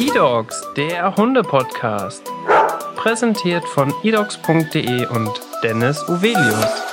eDogs, der Hunde-Podcast. Präsentiert von edogs.de und Dennis Uvelius.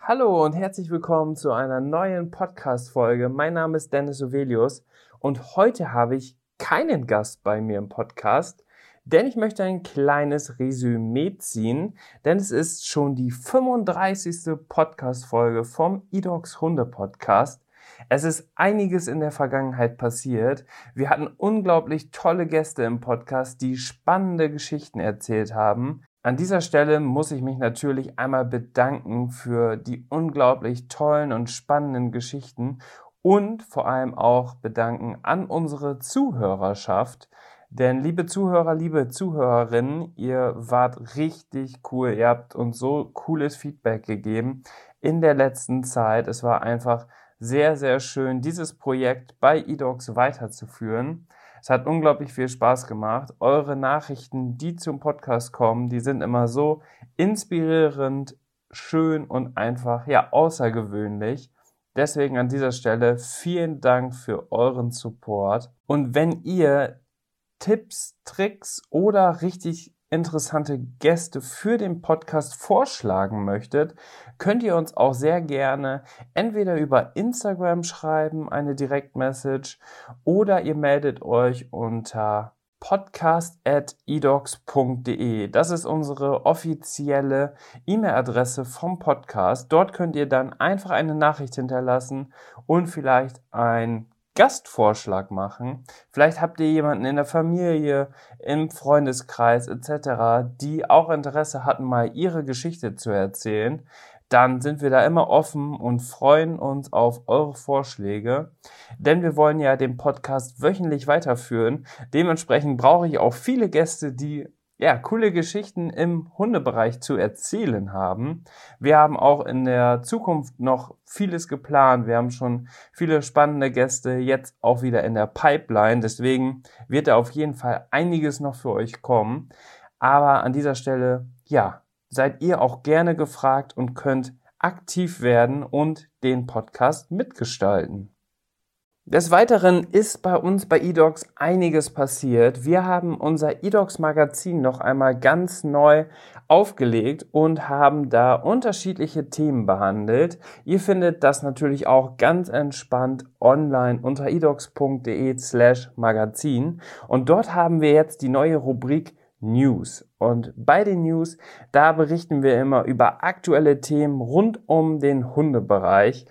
Hallo und herzlich willkommen zu einer neuen Podcast-Folge. Mein Name ist Dennis Uvelius und heute habe ich keinen Gast bei mir im Podcast, denn ich möchte ein kleines Resümee ziehen, denn es ist schon die 35. Podcast-Folge vom eDogs Hunde Podcast. Es ist einiges in der Vergangenheit passiert. Wir hatten unglaublich tolle Gäste im Podcast, die spannende Geschichten erzählt haben. An dieser Stelle muss ich mich natürlich einmal bedanken für die unglaublich tollen und spannenden Geschichten und vor allem auch bedanken an unsere Zuhörerschaft. Denn liebe Zuhörer, liebe Zuhörerinnen, ihr wart richtig cool. Ihr habt uns so cooles Feedback gegeben in der letzten Zeit. Es war einfach sehr, sehr schön, dieses Projekt bei eDocs weiterzuführen. Es hat unglaublich viel Spaß gemacht. Eure Nachrichten, die zum Podcast kommen, die sind immer so inspirierend, schön und einfach, ja, außergewöhnlich. Deswegen an dieser Stelle vielen Dank für euren Support. Und wenn ihr Tipps, Tricks oder richtig interessante Gäste für den Podcast vorschlagen möchtet, könnt ihr uns auch sehr gerne entweder über Instagram schreiben, eine Direktmessage, oder ihr meldet euch unter podcast.edocs.de. Das ist unsere offizielle E-Mail-Adresse vom Podcast. Dort könnt ihr dann einfach eine Nachricht hinterlassen und vielleicht ein Gastvorschlag machen. Vielleicht habt ihr jemanden in der Familie, im Freundeskreis etc., die auch Interesse hatten, mal ihre Geschichte zu erzählen. Dann sind wir da immer offen und freuen uns auf eure Vorschläge, denn wir wollen ja den Podcast wöchentlich weiterführen. Dementsprechend brauche ich auch viele Gäste, die ja, coole Geschichten im Hundebereich zu erzählen haben. Wir haben auch in der Zukunft noch vieles geplant. Wir haben schon viele spannende Gäste jetzt auch wieder in der Pipeline. Deswegen wird da auf jeden Fall einiges noch für euch kommen. Aber an dieser Stelle, ja, seid ihr auch gerne gefragt und könnt aktiv werden und den Podcast mitgestalten. Des Weiteren ist bei uns bei eDocs einiges passiert. Wir haben unser eDocs Magazin noch einmal ganz neu aufgelegt und haben da unterschiedliche Themen behandelt. Ihr findet das natürlich auch ganz entspannt online unter edocs.de slash Magazin. Und dort haben wir jetzt die neue Rubrik News. Und bei den News, da berichten wir immer über aktuelle Themen rund um den Hundebereich.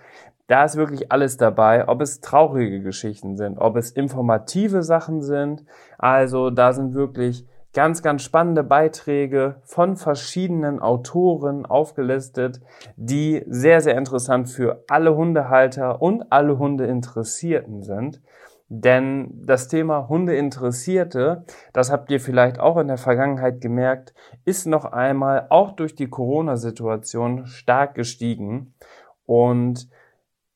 Da ist wirklich alles dabei, ob es traurige Geschichten sind, ob es informative Sachen sind. Also da sind wirklich ganz, ganz spannende Beiträge von verschiedenen Autoren aufgelistet, die sehr, sehr interessant für alle Hundehalter und alle Hundeinteressierten sind. Denn das Thema Hundeinteressierte, das habt ihr vielleicht auch in der Vergangenheit gemerkt, ist noch einmal auch durch die Corona-Situation stark gestiegen. Und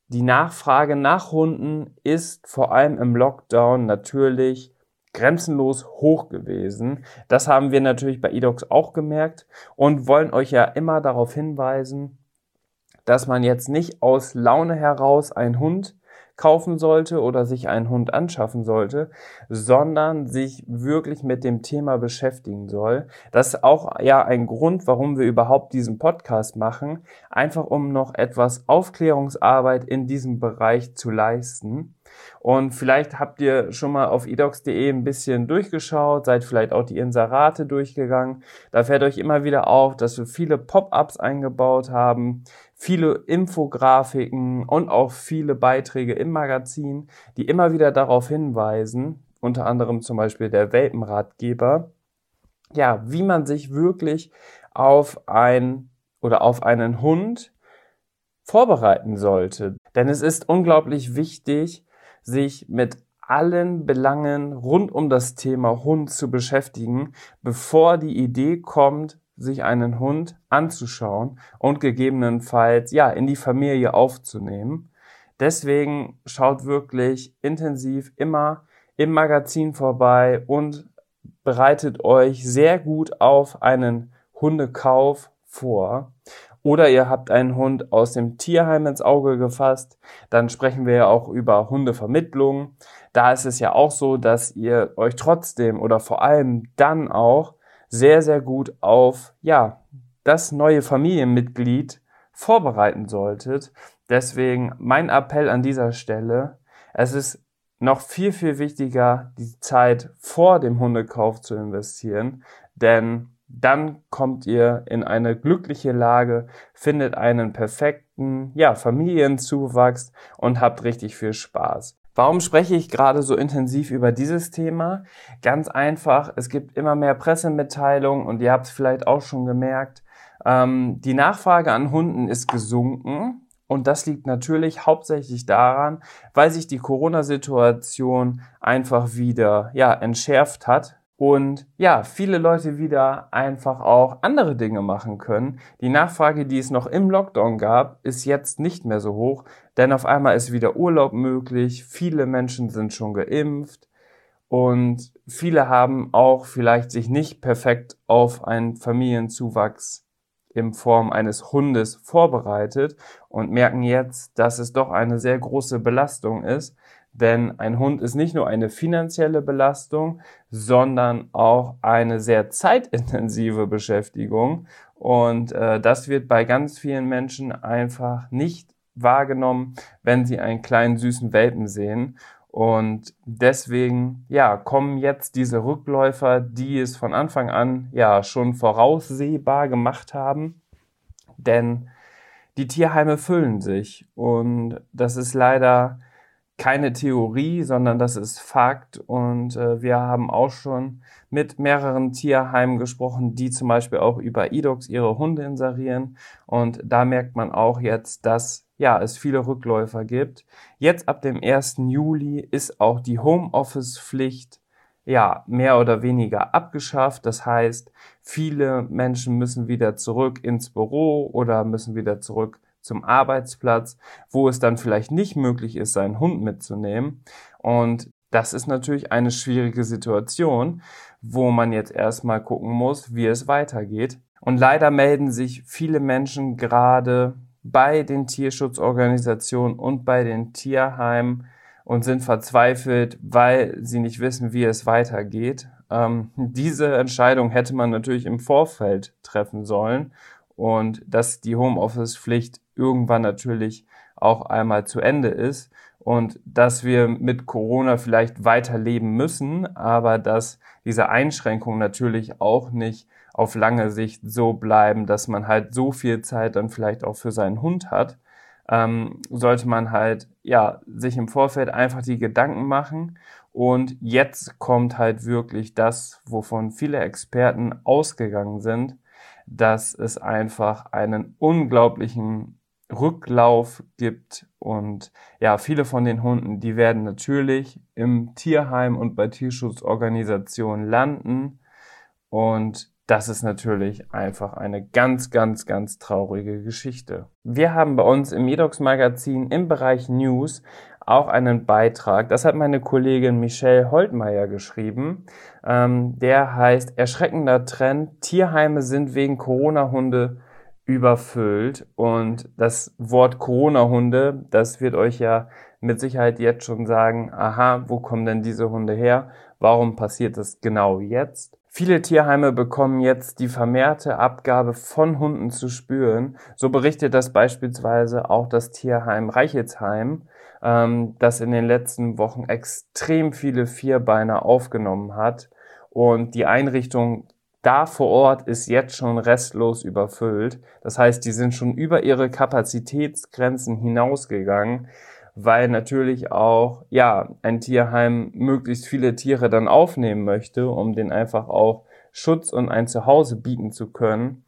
die Nachfrage nach Hunden ist vor allem im Lockdown natürlich grenzenlos hoch gewesen. Das haben wir natürlich bei eDocs auch gemerkt und wollen euch ja immer darauf hinweisen, dass man jetzt nicht aus Laune heraus einen Hund kaufen sollte oder sich einen Hund anschaffen sollte, sondern sich wirklich mit dem Thema beschäftigen soll. Das ist auch ja ein Grund, warum wir überhaupt diesen Podcast machen, einfach um noch etwas Aufklärungsarbeit in diesem Bereich zu leisten. Und vielleicht habt ihr schon mal auf edox.de ein bisschen durchgeschaut, seid vielleicht auch die Inserate durchgegangen. Da fällt euch immer wieder auf, dass wir viele Pop-ups eingebaut haben, viele Infografiken und auch viele Beiträge im Magazin, die immer wieder darauf hinweisen, unter anderem zum Beispiel der Welpenratgeber, ja, wie man sich wirklich auf ein oder auf einen Hund vorbereiten sollte. Denn es ist unglaublich wichtig, sich mit allen Belangen rund um das Thema Hund zu beschäftigen, bevor die Idee kommt, sich einen Hund anzuschauen und gegebenenfalls ja in die Familie aufzunehmen. Deswegen schaut wirklich intensiv immer im Magazin vorbei und bereitet euch sehr gut auf einen Hundekauf vor. Oder ihr habt einen Hund aus dem Tierheim ins Auge gefasst, dann sprechen wir ja auch über Hundevermittlung. Da ist es ja auch so, dass ihr euch trotzdem oder vor allem dann auch sehr, sehr gut auf, ja, das neue Familienmitglied vorbereiten solltet. Deswegen mein Appell an dieser Stelle, es ist noch viel, viel wichtiger, die Zeit vor dem Hundekauf zu investieren, denn dann kommt ihr in eine glückliche Lage, findet einen perfekten, ja, Familienzuwachs und habt richtig viel Spaß. Warum spreche ich gerade so intensiv über dieses Thema? Ganz einfach, es gibt immer mehr Pressemitteilungen und ihr habt es vielleicht auch schon gemerkt, ähm, die Nachfrage an Hunden ist gesunken. Und das liegt natürlich hauptsächlich daran, weil sich die Corona-Situation einfach wieder, ja, entschärft hat und ja, viele Leute wieder einfach auch andere Dinge machen können. Die Nachfrage, die es noch im Lockdown gab, ist jetzt nicht mehr so hoch, denn auf einmal ist wieder Urlaub möglich, viele Menschen sind schon geimpft und viele haben auch vielleicht sich nicht perfekt auf einen Familienzuwachs in Form eines Hundes vorbereitet und merken jetzt, dass es doch eine sehr große Belastung ist, denn ein Hund ist nicht nur eine finanzielle Belastung, sondern auch eine sehr zeitintensive Beschäftigung. Und äh, das wird bei ganz vielen Menschen einfach nicht wahrgenommen, wenn sie einen kleinen süßen Welpen sehen. Und deswegen, ja, kommen jetzt diese Rückläufer, die es von Anfang an ja schon voraussehbar gemacht haben. Denn die Tierheime füllen sich. Und das ist leider keine Theorie, sondern das ist Fakt. Und äh, wir haben auch schon mit mehreren Tierheimen gesprochen, die zum Beispiel auch über Edox ihre Hunde inserieren. Und da merkt man auch jetzt, dass ja, es viele Rückläufer gibt. Jetzt ab dem 1. Juli ist auch die Homeoffice-Pflicht ja, mehr oder weniger abgeschafft. Das heißt, viele Menschen müssen wieder zurück ins Büro oder müssen wieder zurück zum Arbeitsplatz, wo es dann vielleicht nicht möglich ist, seinen Hund mitzunehmen. Und das ist natürlich eine schwierige Situation, wo man jetzt erstmal gucken muss, wie es weitergeht. Und leider melden sich viele Menschen gerade bei den Tierschutzorganisationen und bei den Tierheimen und sind verzweifelt, weil sie nicht wissen, wie es weitergeht. Ähm, diese Entscheidung hätte man natürlich im Vorfeld treffen sollen und dass die Homeoffice-Pflicht irgendwann natürlich auch einmal zu Ende ist und dass wir mit Corona vielleicht weiterleben müssen, aber dass diese Einschränkungen natürlich auch nicht auf lange Sicht so bleiben, dass man halt so viel Zeit dann vielleicht auch für seinen Hund hat, ähm, sollte man halt ja sich im Vorfeld einfach die Gedanken machen. Und jetzt kommt halt wirklich das, wovon viele Experten ausgegangen sind, dass es einfach einen unglaublichen Rücklauf gibt. Und ja, viele von den Hunden, die werden natürlich im Tierheim und bei Tierschutzorganisationen landen. Und das ist natürlich einfach eine ganz, ganz, ganz traurige Geschichte. Wir haben bei uns im Edox Magazin im Bereich News auch einen Beitrag. Das hat meine Kollegin Michelle Holtmeier geschrieben. Ähm, der heißt Erschreckender Trend. Tierheime sind wegen Corona-Hunde überfüllt. Und das Wort Corona-Hunde, das wird euch ja mit Sicherheit jetzt schon sagen, aha, wo kommen denn diese Hunde her? Warum passiert das genau jetzt? Viele Tierheime bekommen jetzt die vermehrte Abgabe von Hunden zu spüren. So berichtet das beispielsweise auch das Tierheim Reichelsheim, ähm, das in den letzten Wochen extrem viele Vierbeiner aufgenommen hat. Und die Einrichtung da vor Ort ist jetzt schon restlos überfüllt. Das heißt, die sind schon über ihre Kapazitätsgrenzen hinausgegangen, weil natürlich auch, ja, ein Tierheim möglichst viele Tiere dann aufnehmen möchte, um den einfach auch Schutz und ein Zuhause bieten zu können.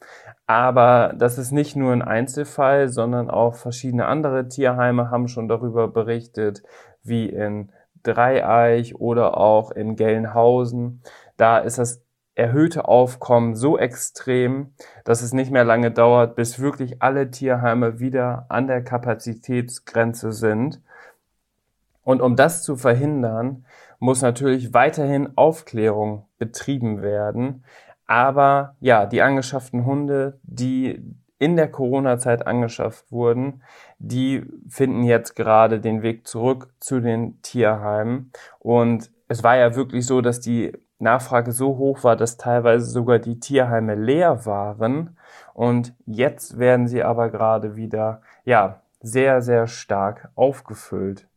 Aber das ist nicht nur ein Einzelfall, sondern auch verschiedene andere Tierheime haben schon darüber berichtet, wie in Dreieich oder auch in Gelnhausen. Da ist das erhöhte Aufkommen so extrem, dass es nicht mehr lange dauert, bis wirklich alle Tierheime wieder an der Kapazitätsgrenze sind. Und um das zu verhindern, muss natürlich weiterhin Aufklärung betrieben werden. Aber ja, die angeschafften Hunde, die in der Corona-Zeit angeschafft wurden, die finden jetzt gerade den Weg zurück zu den Tierheimen. Und es war ja wirklich so, dass die Nachfrage so hoch war, dass teilweise sogar die Tierheime leer waren. Und jetzt werden sie aber gerade wieder, ja, sehr, sehr stark aufgefüllt.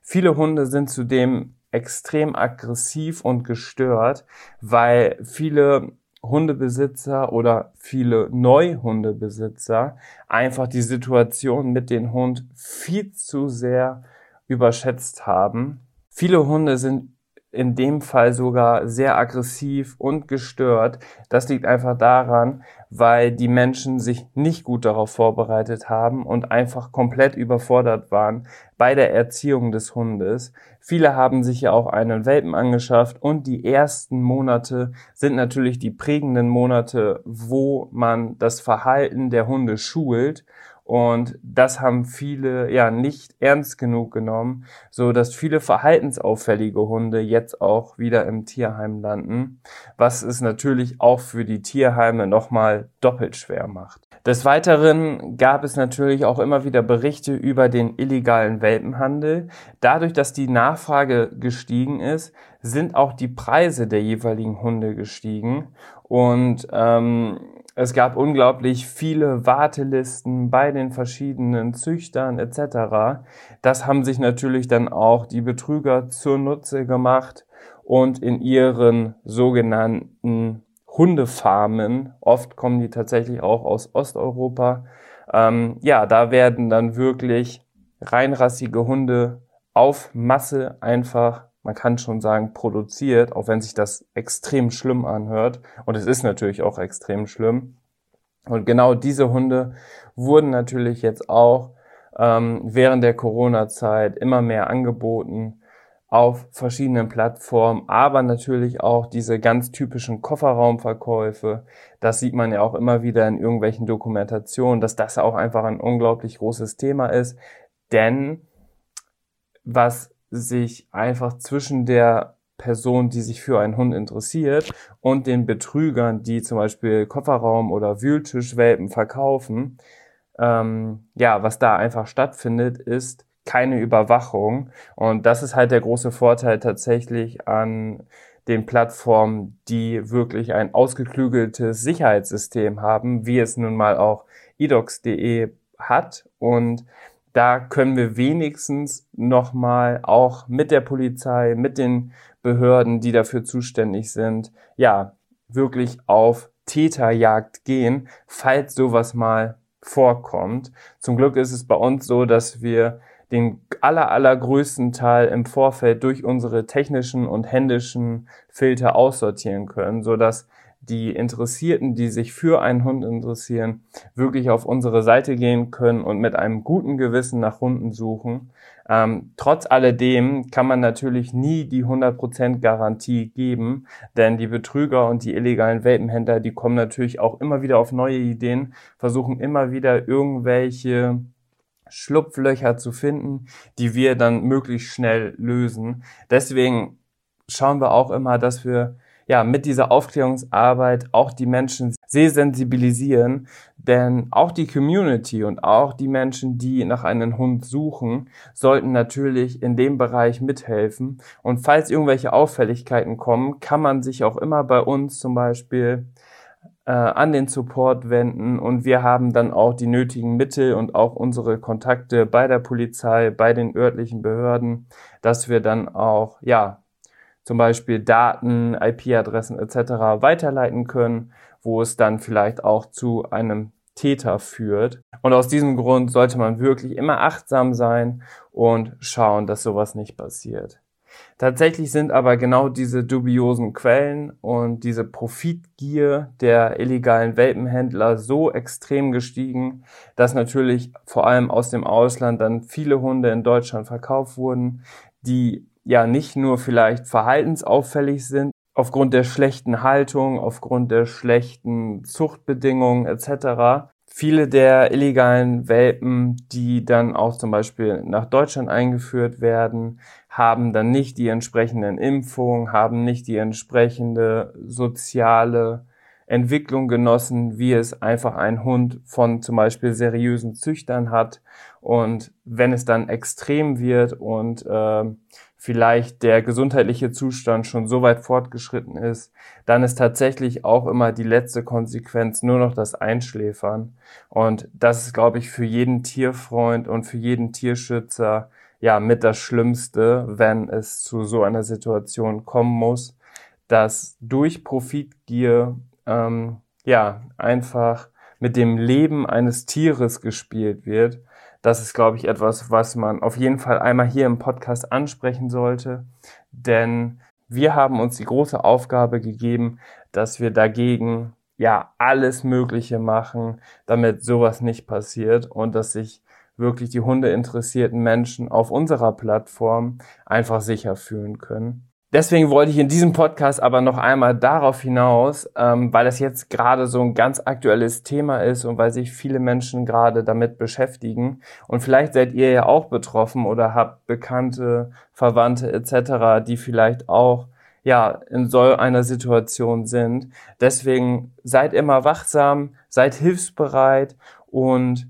Viele Hunde sind zudem extrem aggressiv und gestört, weil viele Hundebesitzer oder viele Neuhundebesitzer einfach die Situation mit dem Hund viel zu sehr überschätzt haben. Viele Hunde sind in dem Fall sogar sehr aggressiv und gestört. Das liegt einfach daran, weil die Menschen sich nicht gut darauf vorbereitet haben und einfach komplett überfordert waren bei der Erziehung des Hundes. Viele haben sich ja auch einen Welpen angeschafft und die ersten Monate sind natürlich die prägenden Monate, wo man das Verhalten der Hunde schult und das haben viele ja nicht ernst genug genommen, so dass viele verhaltensauffällige Hunde jetzt auch wieder im Tierheim landen, was es natürlich auch für die Tierheime nochmal doppelt schwer macht. Des Weiteren gab es natürlich auch immer wieder Berichte über den illegalen Welpenhandel. Dadurch, dass die Nachfrage gestiegen ist, sind auch die Preise der jeweiligen Hunde gestiegen und ähm, es gab unglaublich viele Wartelisten bei den verschiedenen Züchtern etc. Das haben sich natürlich dann auch die Betrüger zur Nutze gemacht und in ihren sogenannten Hundefarmen, oft kommen die tatsächlich auch aus Osteuropa, ähm, ja, da werden dann wirklich reinrassige Hunde auf Masse einfach man kann schon sagen, produziert, auch wenn sich das extrem schlimm anhört. Und es ist natürlich auch extrem schlimm. Und genau diese Hunde wurden natürlich jetzt auch ähm, während der Corona-Zeit immer mehr angeboten auf verschiedenen Plattformen, aber natürlich auch diese ganz typischen Kofferraumverkäufe. Das sieht man ja auch immer wieder in irgendwelchen Dokumentationen, dass das auch einfach ein unglaublich großes Thema ist. Denn was sich einfach zwischen der Person, die sich für einen Hund interessiert und den Betrügern, die zum Beispiel Kofferraum oder Wühltischwelpen verkaufen, ähm, ja, was da einfach stattfindet, ist keine Überwachung. Und das ist halt der große Vorteil tatsächlich an den Plattformen, die wirklich ein ausgeklügeltes Sicherheitssystem haben, wie es nun mal auch edox.de hat. Und da können wir wenigstens nochmal auch mit der Polizei, mit den Behörden, die dafür zuständig sind, ja, wirklich auf Täterjagd gehen, falls sowas mal vorkommt. Zum Glück ist es bei uns so, dass wir den aller, allergrößten Teil im Vorfeld durch unsere technischen und händischen Filter aussortieren können, so dass die Interessierten, die sich für einen Hund interessieren, wirklich auf unsere Seite gehen können und mit einem guten Gewissen nach Hunden suchen. Ähm, trotz alledem kann man natürlich nie die 100% Garantie geben, denn die Betrüger und die illegalen Welpenhändler, die kommen natürlich auch immer wieder auf neue Ideen, versuchen immer wieder irgendwelche Schlupflöcher zu finden, die wir dann möglichst schnell lösen. Deswegen schauen wir auch immer, dass wir ja, mit dieser Aufklärungsarbeit auch die Menschen sensibilisieren, denn auch die Community und auch die Menschen, die nach einem Hund suchen, sollten natürlich in dem Bereich mithelfen. Und falls irgendwelche Auffälligkeiten kommen, kann man sich auch immer bei uns zum Beispiel äh, an den Support wenden und wir haben dann auch die nötigen Mittel und auch unsere Kontakte bei der Polizei, bei den örtlichen Behörden, dass wir dann auch ja zum Beispiel Daten, IP-Adressen etc. weiterleiten können, wo es dann vielleicht auch zu einem Täter führt. Und aus diesem Grund sollte man wirklich immer achtsam sein und schauen, dass sowas nicht passiert. Tatsächlich sind aber genau diese dubiosen Quellen und diese Profitgier der illegalen Welpenhändler so extrem gestiegen, dass natürlich vor allem aus dem Ausland dann viele Hunde in Deutschland verkauft wurden, die ja nicht nur vielleicht verhaltensauffällig sind, aufgrund der schlechten Haltung, aufgrund der schlechten Zuchtbedingungen etc. Viele der illegalen Welpen, die dann auch zum Beispiel nach Deutschland eingeführt werden, haben dann nicht die entsprechenden Impfungen, haben nicht die entsprechende soziale Entwicklung genossen, wie es einfach ein Hund von zum Beispiel seriösen Züchtern hat. Und wenn es dann extrem wird und äh, vielleicht der gesundheitliche Zustand schon so weit fortgeschritten ist, dann ist tatsächlich auch immer die letzte Konsequenz nur noch das Einschläfern. Und das ist, glaube ich, für jeden Tierfreund und für jeden Tierschützer ja mit das Schlimmste, wenn es zu so einer Situation kommen muss, dass durch Profitgier ähm, ja einfach mit dem Leben eines Tieres gespielt wird. Das ist, glaube ich, etwas, was man auf jeden Fall einmal hier im Podcast ansprechen sollte, denn wir haben uns die große Aufgabe gegeben, dass wir dagegen ja alles Mögliche machen, damit sowas nicht passiert und dass sich wirklich die hundeinteressierten Menschen auf unserer Plattform einfach sicher fühlen können. Deswegen wollte ich in diesem Podcast aber noch einmal darauf hinaus, ähm, weil es jetzt gerade so ein ganz aktuelles Thema ist und weil sich viele Menschen gerade damit beschäftigen. Und vielleicht seid ihr ja auch betroffen oder habt Bekannte, Verwandte etc., die vielleicht auch ja in so einer Situation sind. Deswegen seid immer wachsam, seid hilfsbereit und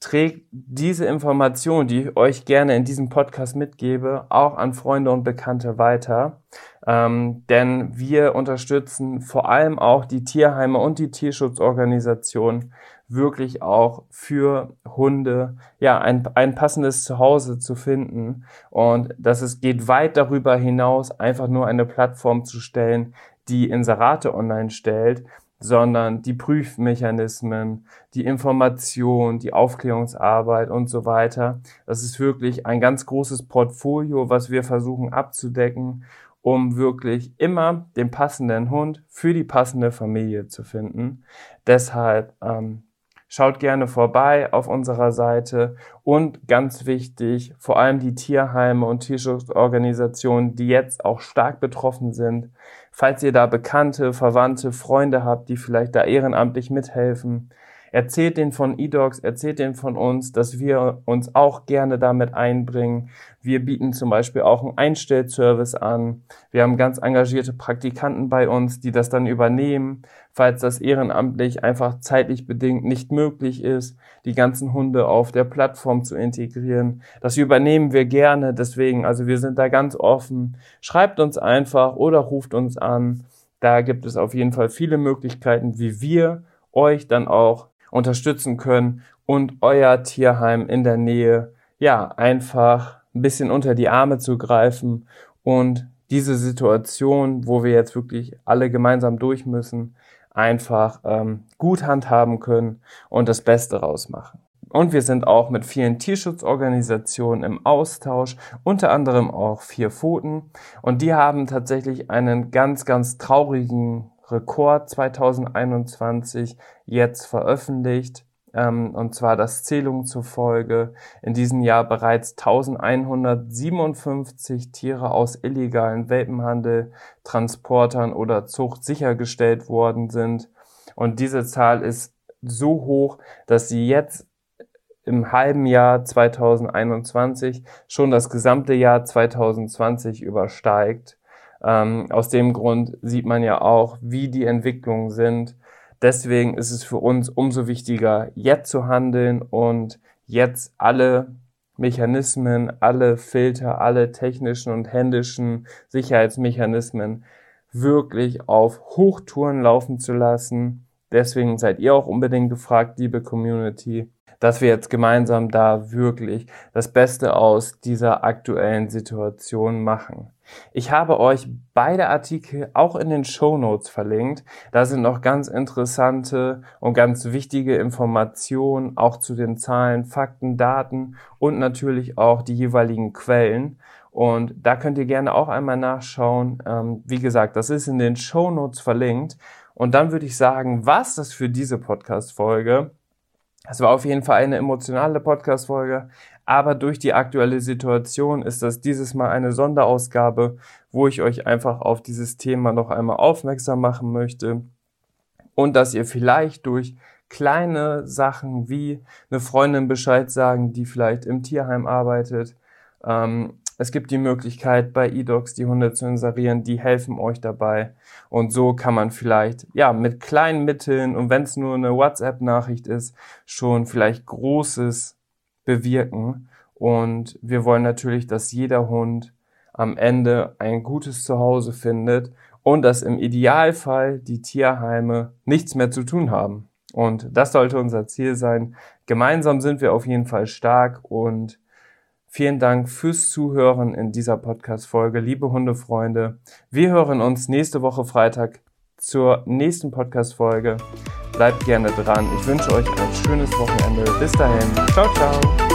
trägt diese Information, die ich euch gerne in diesem Podcast mitgebe, auch an Freunde und Bekannte weiter. Ähm, denn wir unterstützen vor allem auch die Tierheime und die Tierschutzorganisationen wirklich auch für Hunde ja ein, ein passendes Zuhause zu finden und dass es geht weit darüber hinaus einfach nur eine Plattform zu stellen, die Inserate online stellt, sondern die Prüfmechanismen, die Information, die Aufklärungsarbeit und so weiter. Das ist wirklich ein ganz großes Portfolio, was wir versuchen abzudecken, um wirklich immer den passenden Hund für die passende Familie zu finden. Deshalb ähm, Schaut gerne vorbei auf unserer Seite und ganz wichtig, vor allem die Tierheime und Tierschutzorganisationen, die jetzt auch stark betroffen sind. Falls ihr da Bekannte, Verwandte, Freunde habt, die vielleicht da ehrenamtlich mithelfen, Erzählt den von eDogs, erzählt den von uns, dass wir uns auch gerne damit einbringen. Wir bieten zum Beispiel auch einen Einstellservice an. Wir haben ganz engagierte Praktikanten bei uns, die das dann übernehmen, falls das ehrenamtlich einfach zeitlich bedingt nicht möglich ist, die ganzen Hunde auf der Plattform zu integrieren. Das übernehmen wir gerne. Deswegen, also wir sind da ganz offen. Schreibt uns einfach oder ruft uns an. Da gibt es auf jeden Fall viele Möglichkeiten, wie wir euch dann auch unterstützen können und euer Tierheim in der Nähe, ja, einfach ein bisschen unter die Arme zu greifen und diese Situation, wo wir jetzt wirklich alle gemeinsam durch müssen, einfach ähm, gut handhaben können und das Beste rausmachen. Und wir sind auch mit vielen Tierschutzorganisationen im Austausch, unter anderem auch Vier Pfoten. Und die haben tatsächlich einen ganz, ganz traurigen Rekord 2021 jetzt veröffentlicht. Ähm, und zwar das Zählung zufolge in diesem Jahr bereits 1157 Tiere aus illegalen Welpenhandel, Transportern oder Zucht sichergestellt worden sind. Und diese Zahl ist so hoch, dass sie jetzt im halben Jahr 2021 schon das gesamte Jahr 2020 übersteigt. Ähm, aus dem Grund sieht man ja auch, wie die Entwicklungen sind. Deswegen ist es für uns umso wichtiger, jetzt zu handeln und jetzt alle Mechanismen, alle Filter, alle technischen und händischen Sicherheitsmechanismen wirklich auf Hochtouren laufen zu lassen. Deswegen seid ihr auch unbedingt gefragt, liebe Community, dass wir jetzt gemeinsam da wirklich das Beste aus dieser aktuellen Situation machen. Ich habe euch beide Artikel auch in den Show Notes verlinkt. Da sind noch ganz interessante und ganz wichtige Informationen auch zu den Zahlen, Fakten, Daten und natürlich auch die jeweiligen Quellen. Und da könnt ihr gerne auch einmal nachschauen. Ähm, wie gesagt, das ist in den Show Notes verlinkt. Und dann würde ich sagen, was das für diese Podcast-Folge. Es war auf jeden Fall eine emotionale Podcast-Folge, aber durch die aktuelle Situation ist das dieses Mal eine Sonderausgabe, wo ich euch einfach auf dieses Thema noch einmal aufmerksam machen möchte und dass ihr vielleicht durch kleine Sachen wie eine Freundin Bescheid sagen, die vielleicht im Tierheim arbeitet, ähm, Es gibt die Möglichkeit, bei eDocs die Hunde zu inserieren, die helfen euch dabei. Und so kann man vielleicht, ja, mit kleinen Mitteln und wenn es nur eine WhatsApp-Nachricht ist, schon vielleicht Großes bewirken. Und wir wollen natürlich, dass jeder Hund am Ende ein gutes Zuhause findet und dass im Idealfall die Tierheime nichts mehr zu tun haben. Und das sollte unser Ziel sein. Gemeinsam sind wir auf jeden Fall stark und Vielen Dank fürs Zuhören in dieser Podcast-Folge, liebe Hundefreunde. Wir hören uns nächste Woche Freitag zur nächsten Podcast-Folge. Bleibt gerne dran. Ich wünsche euch ein schönes Wochenende. Bis dahin. Ciao, ciao.